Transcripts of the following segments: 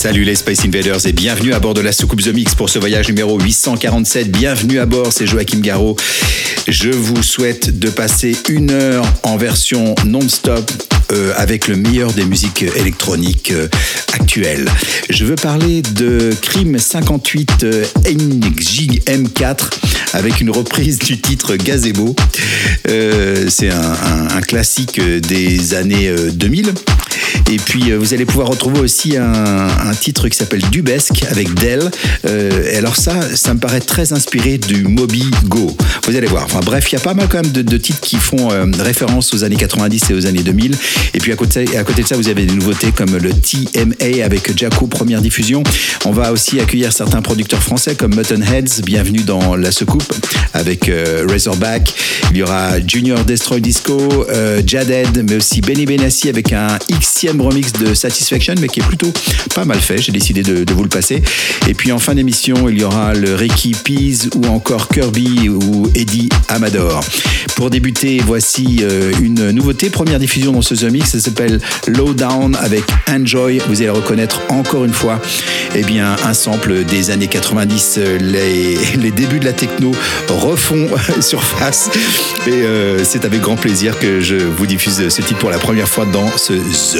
Salut les Space Invaders et bienvenue à bord de la soucoupe The Mix pour ce voyage numéro 847. Bienvenue à bord, c'est Joachim Garraud. Je vous souhaite de passer une heure en version non-stop euh, avec le meilleur des musiques électroniques euh, actuelles. Je veux parler de Crime 58 euh, NJM4 avec une reprise du titre Gazebo. Euh, c'est un, classique des années euh, 2000. Et puis euh, vous allez pouvoir retrouver aussi un, titre qui s'appelle Dubesque avec Dell. Euh, et alors ça, ça me paraît très inspiré du Moby Go. Vous allez voir. Enfin bref, il y a pas mal quand même de, titres qui font euh, référence aux années 90 et aux années 2000. Et puis à côté, de ça, vous avez des nouveautés comme le TMA avec Jaco première diffusion. On va aussi accueillir certains producteurs français comme Mutton Heads. Bienvenue dans la secoupe avec Razorback. Il y aura Junior Destroy Disco, euh, Jaded, mais aussi Benny Benassi avec un Xème remix de Satisfaction, mais qui est plutôt pas mal fait. J'ai décidé de, vous le passer. Et puis en fin d'émission, il y aura le Ricky Pease ou encore Kirby ou Eddie Amador. Pour débuter, voici euh, une nouveauté, première diffusion dans ce The Mix, ça s'appelle Low Down avec Enjoy. Vous allez reconnaître encore une fois eh bien, un sample des années 90. euh, Les, les débuts de la techno refont surface. Et euh, c'est avec grand plaisir que je vous diffuse ce titre pour la première fois dans ce The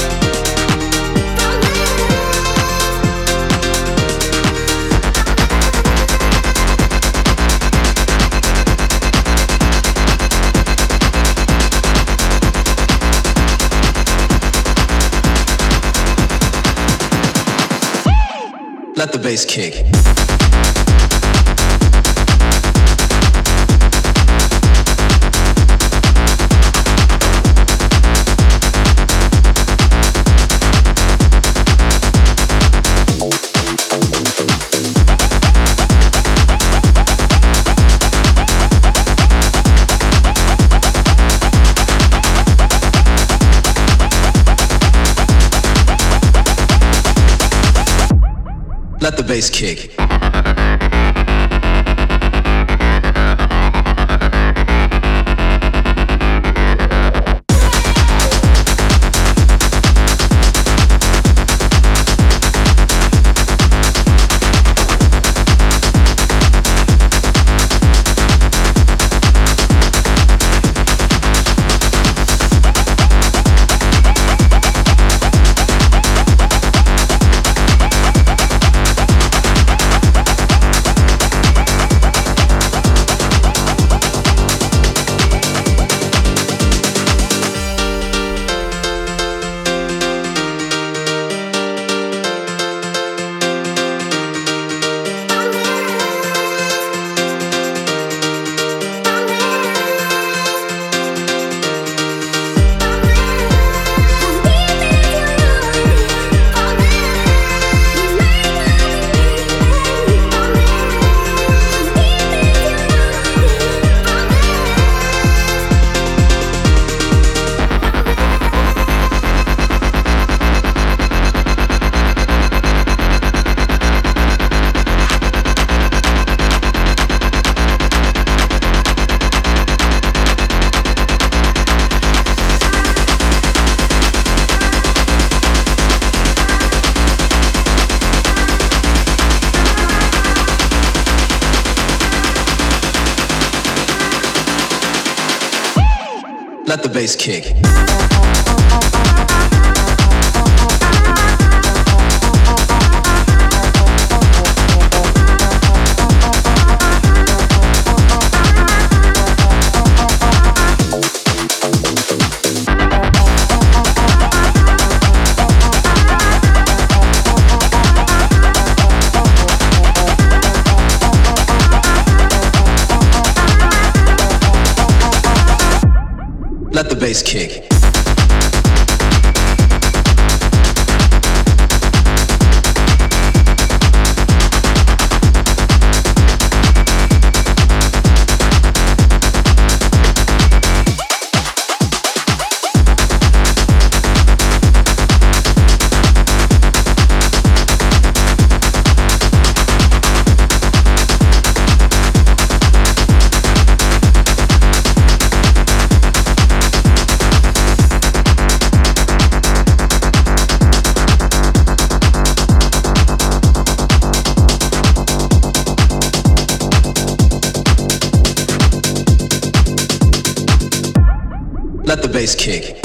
Bass kick. Bass kick. Kick. Let the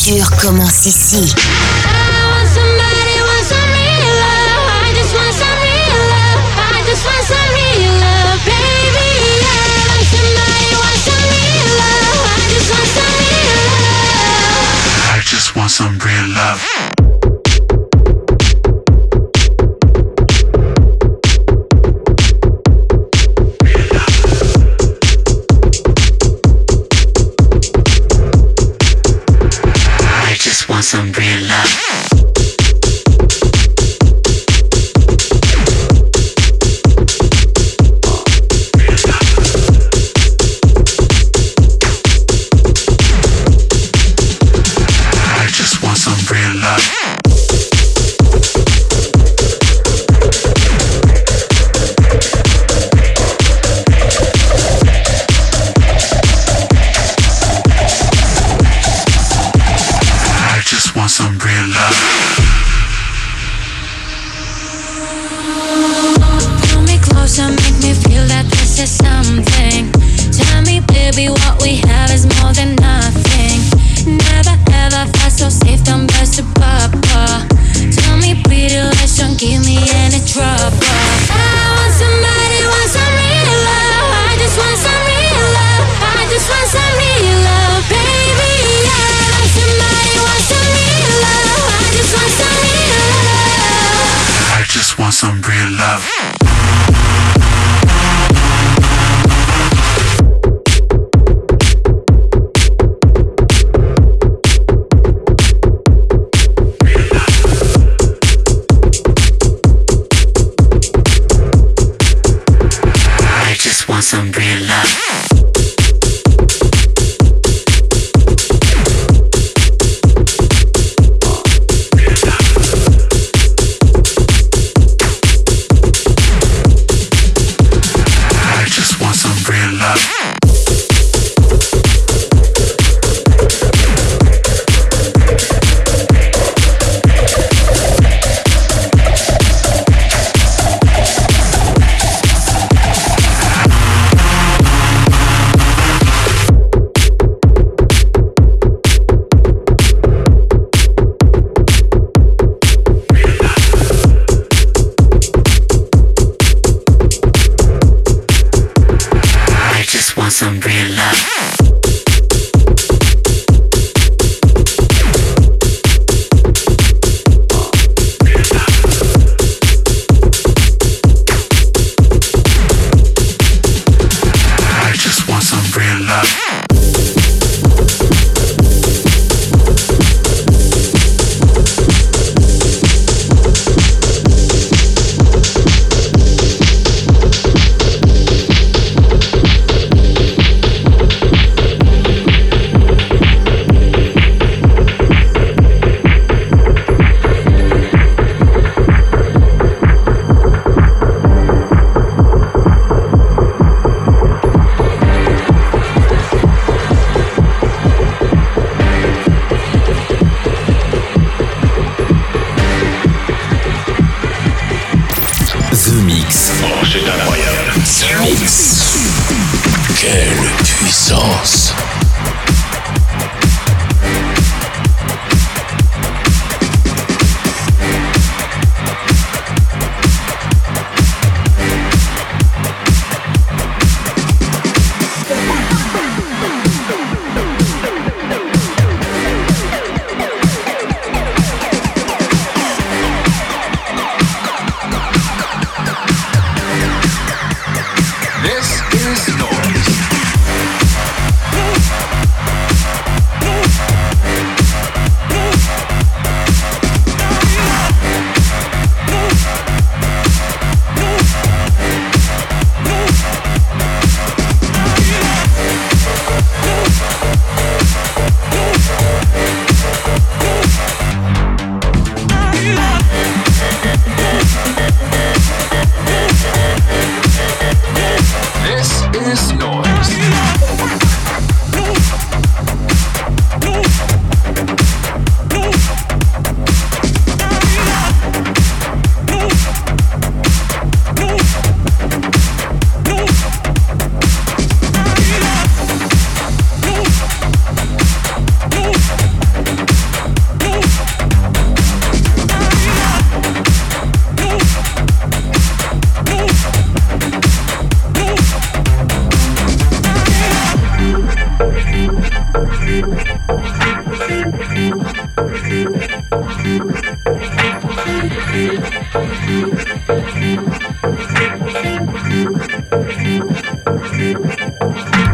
bass kick. ici. C'est incroyable. Quelle puissance Música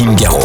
By Joachim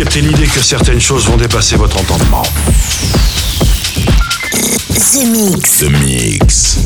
Accepter l'idée que certaines choses vont dépasser votre entendement. The Mix. The Mix.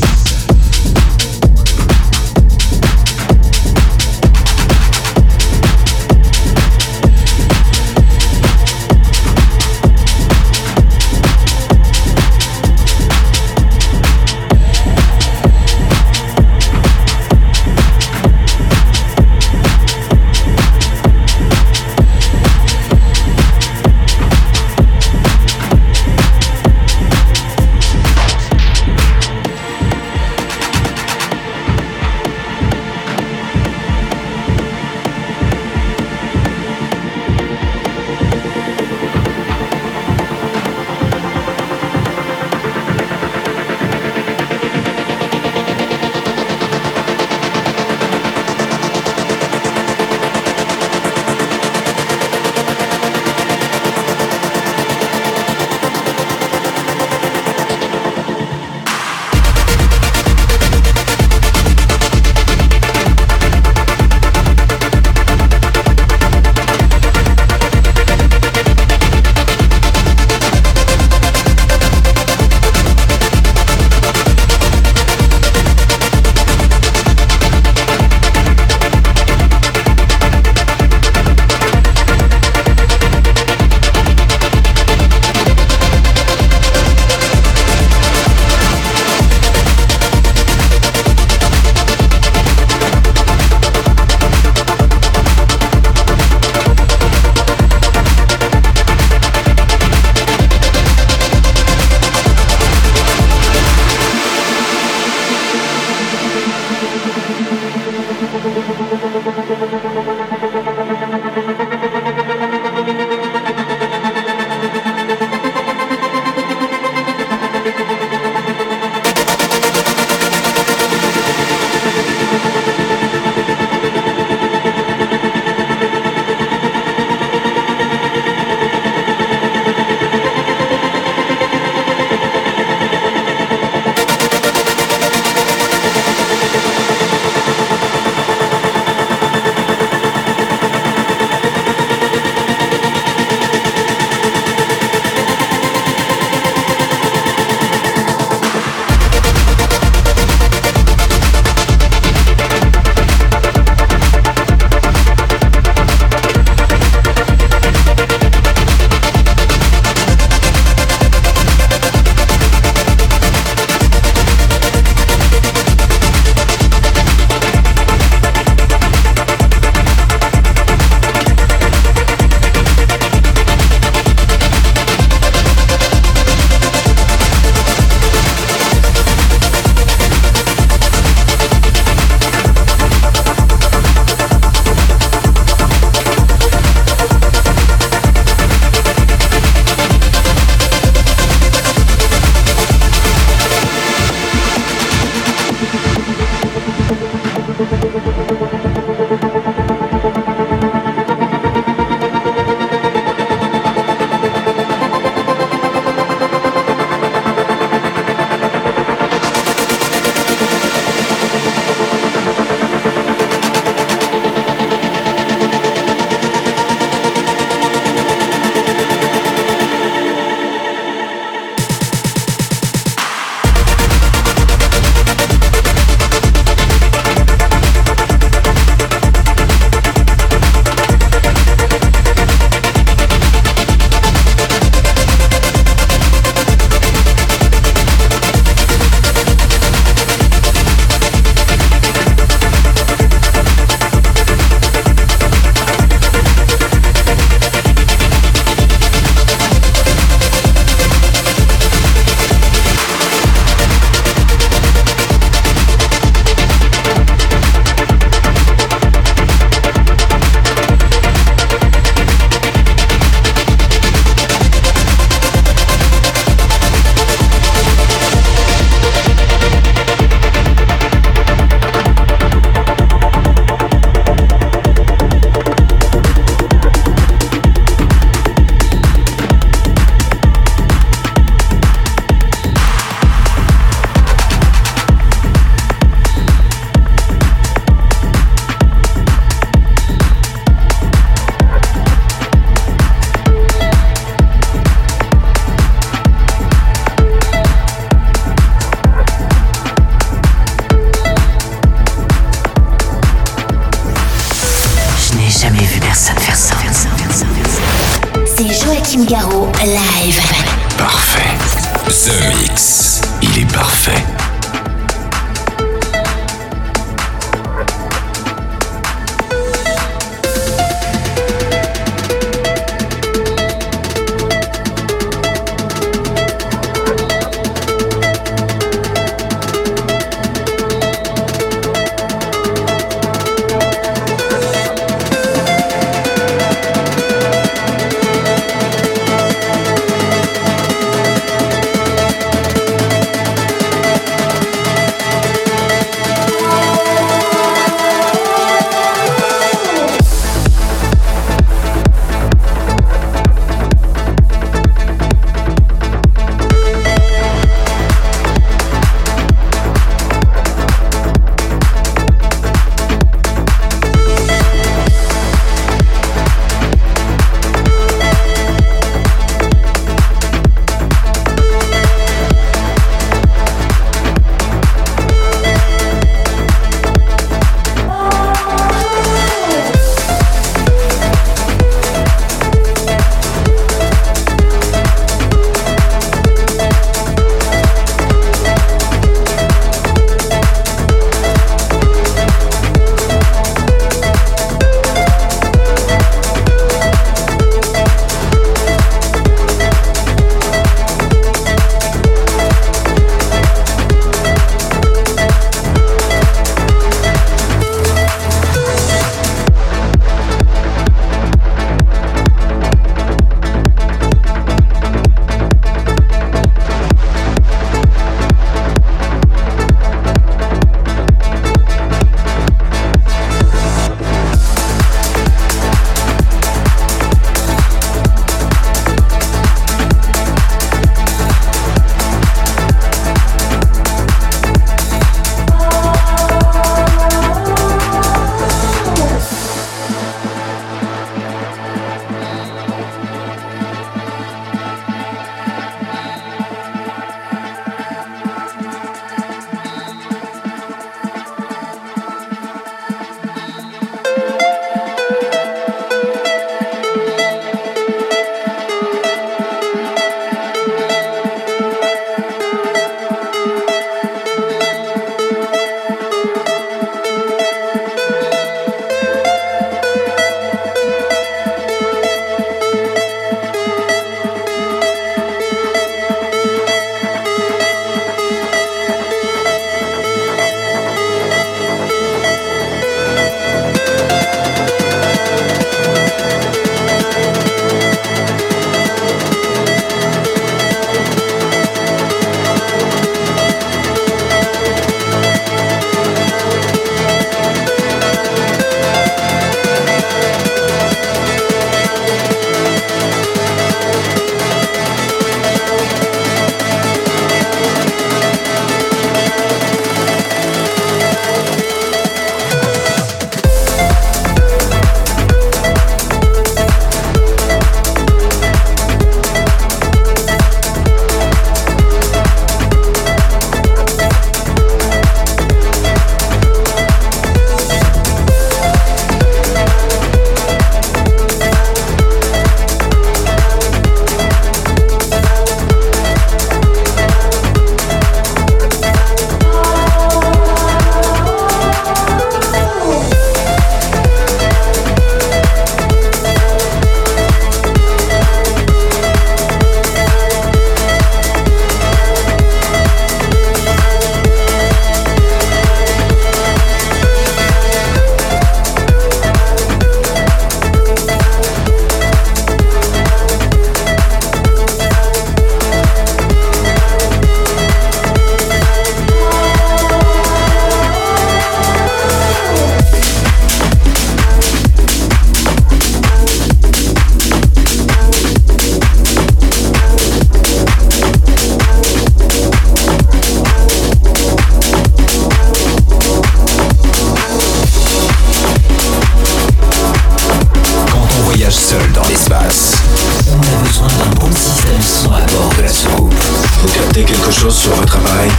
quelque chose sur votre appareil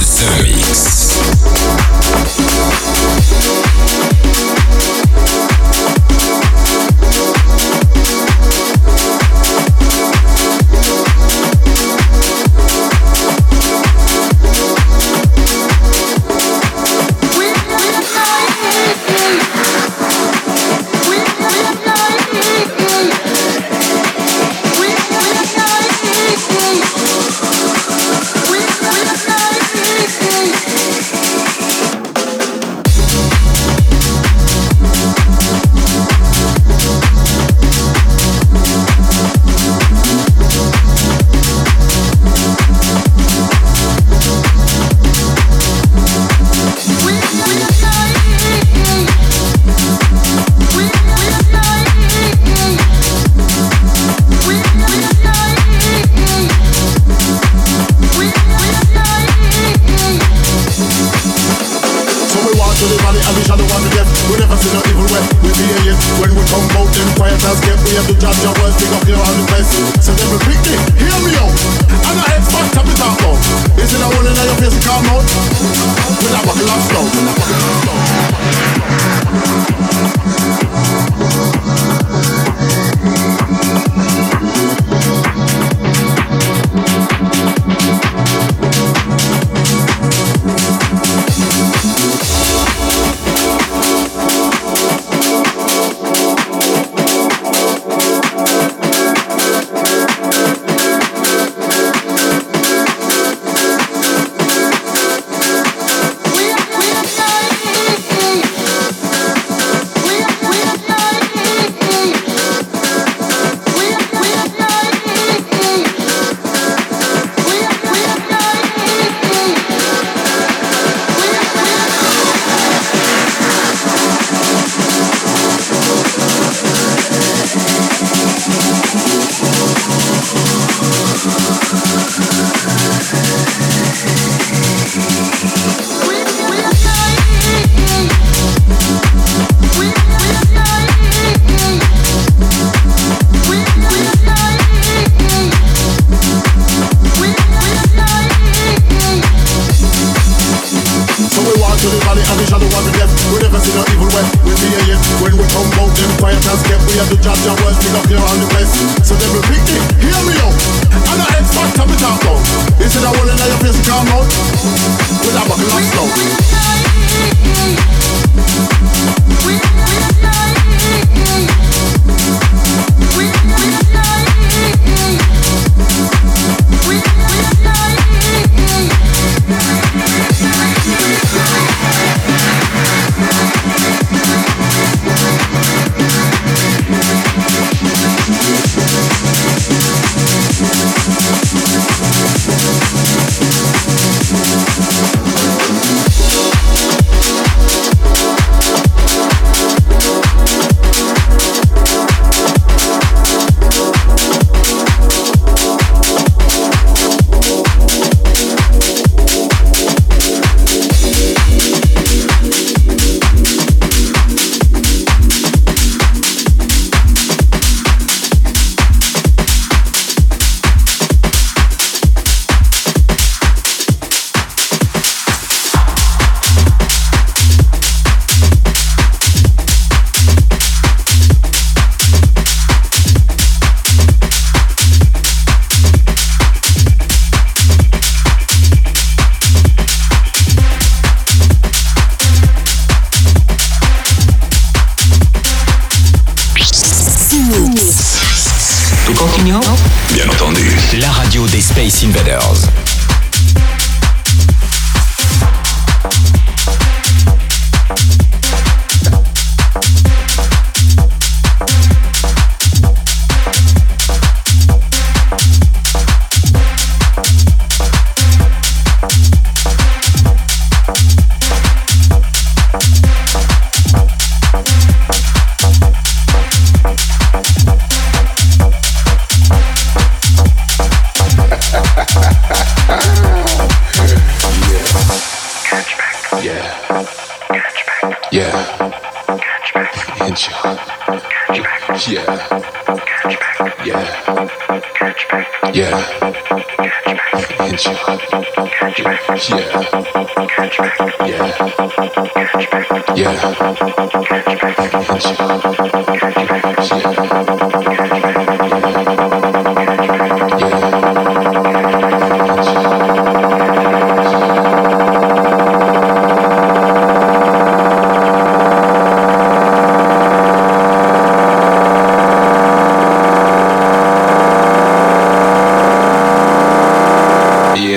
The Mix.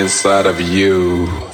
Inside of you.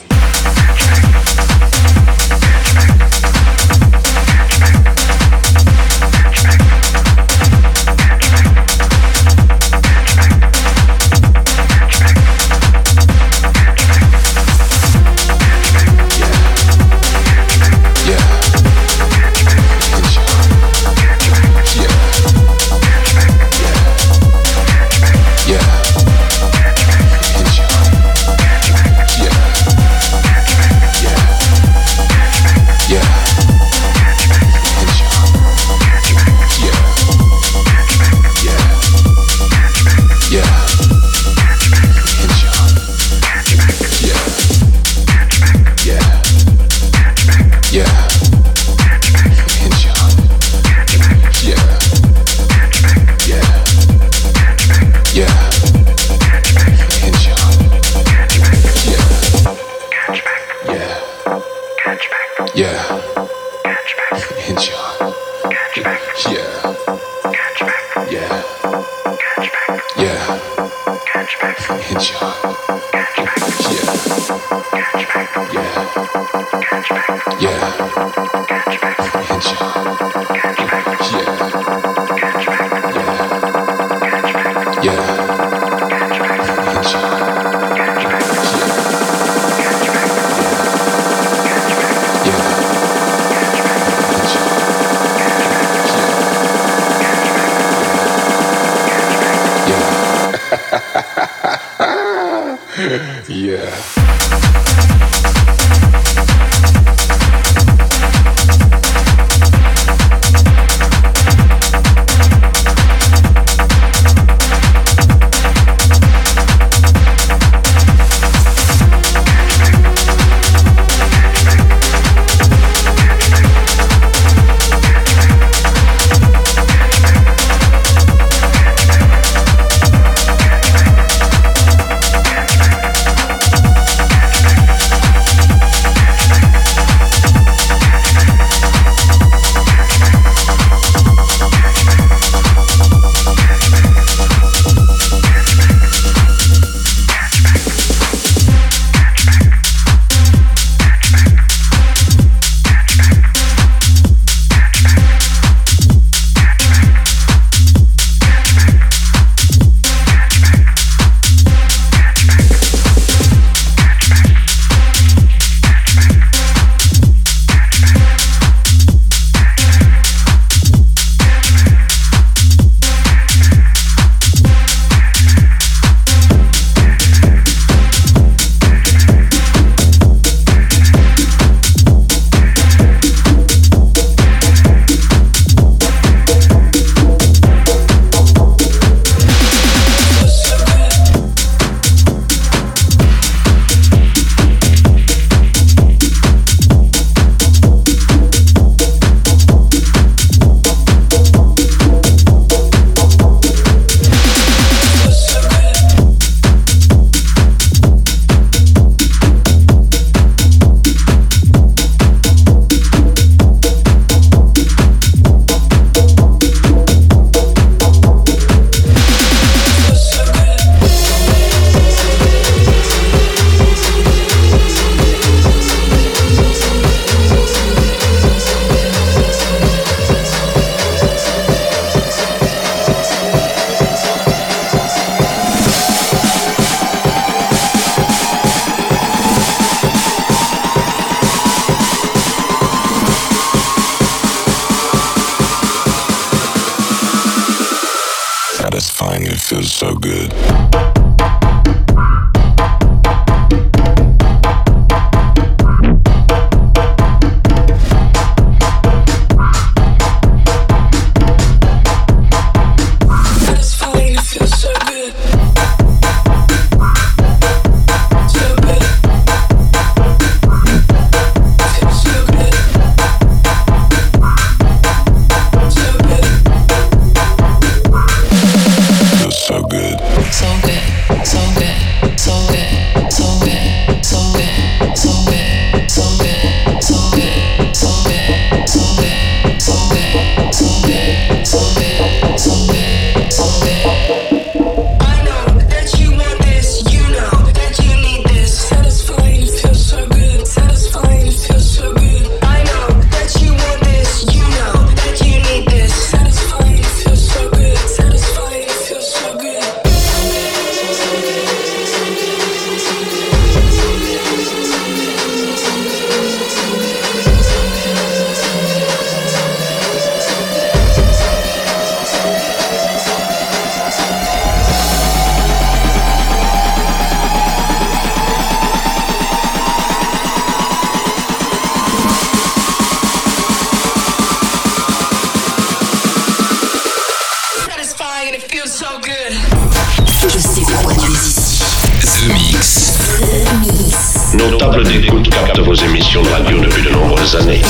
Nos d'écoute captent vos émissions de radio depuis de nombreuses années.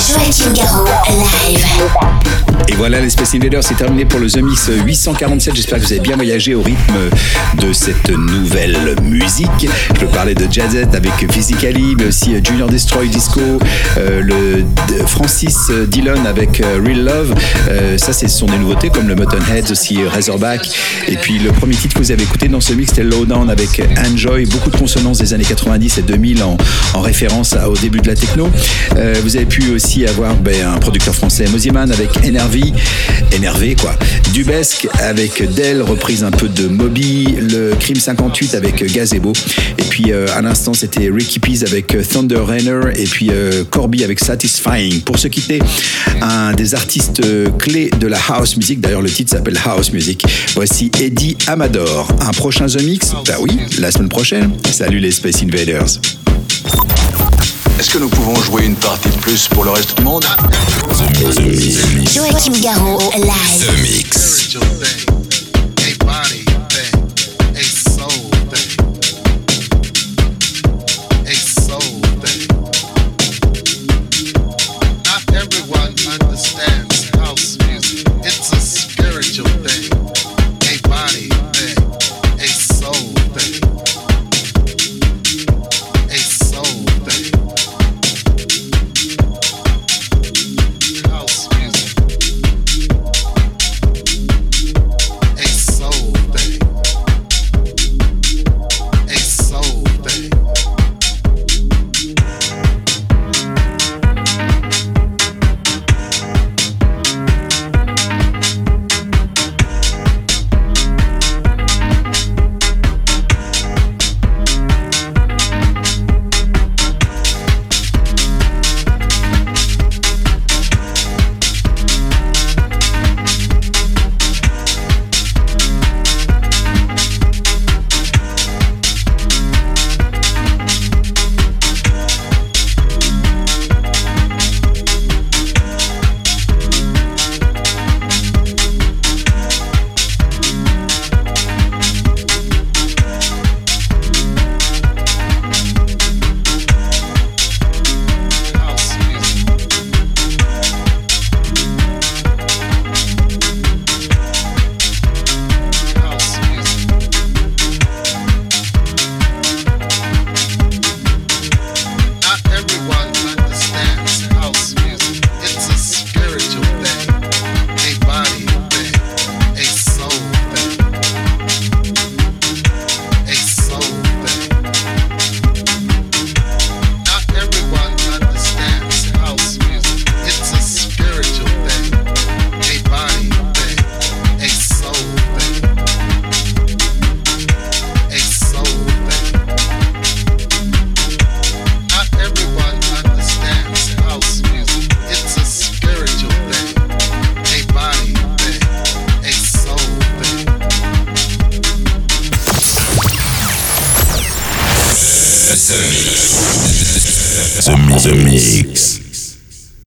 Live. Et voilà les Space Invaders, c'est terminé pour le The Mix 847. J'espère que vous avez bien voyagé au rythme de cette nouvelle musique. Je peux parler de Jazzette avec Physicali, mais aussi euh, Junior Destroy Disco, euh, le Francis euh, Dillon avec euh, Real Love. Euh, ça, ce sont des nouveautés comme le Mutton Heads, aussi Razorback. Et puis le premier titre que vous avez écouté dans ce mix, c'était Lowdown avec Enjoy. Beaucoup de consonances des années 90 et 2000 en, référence au début de la techno. Euh, vous avez pu aussi avoir ben, un producteur français, Moziman, avec Enerve Énervé quoi. Dubesque avec Dell, reprise un peu de Moby, le Crime 58 avec Gazebo. Et puis à l'instant, c'était Ricky Pease avec Thunder Rainer et puis Corby avec Satisfying. Pour se quitter, un des artistes clés de la house music, d'ailleurs le titre s'appelle House Music. Voici Eddie Amador. Un prochain The Mix? Bah oui, la semaine prochaine. Salut les Space Invaders. Est-ce que nous pouvons jouer une partie de plus pour le reste du monde? Joachim Garraud, live. The Mix. The Mix.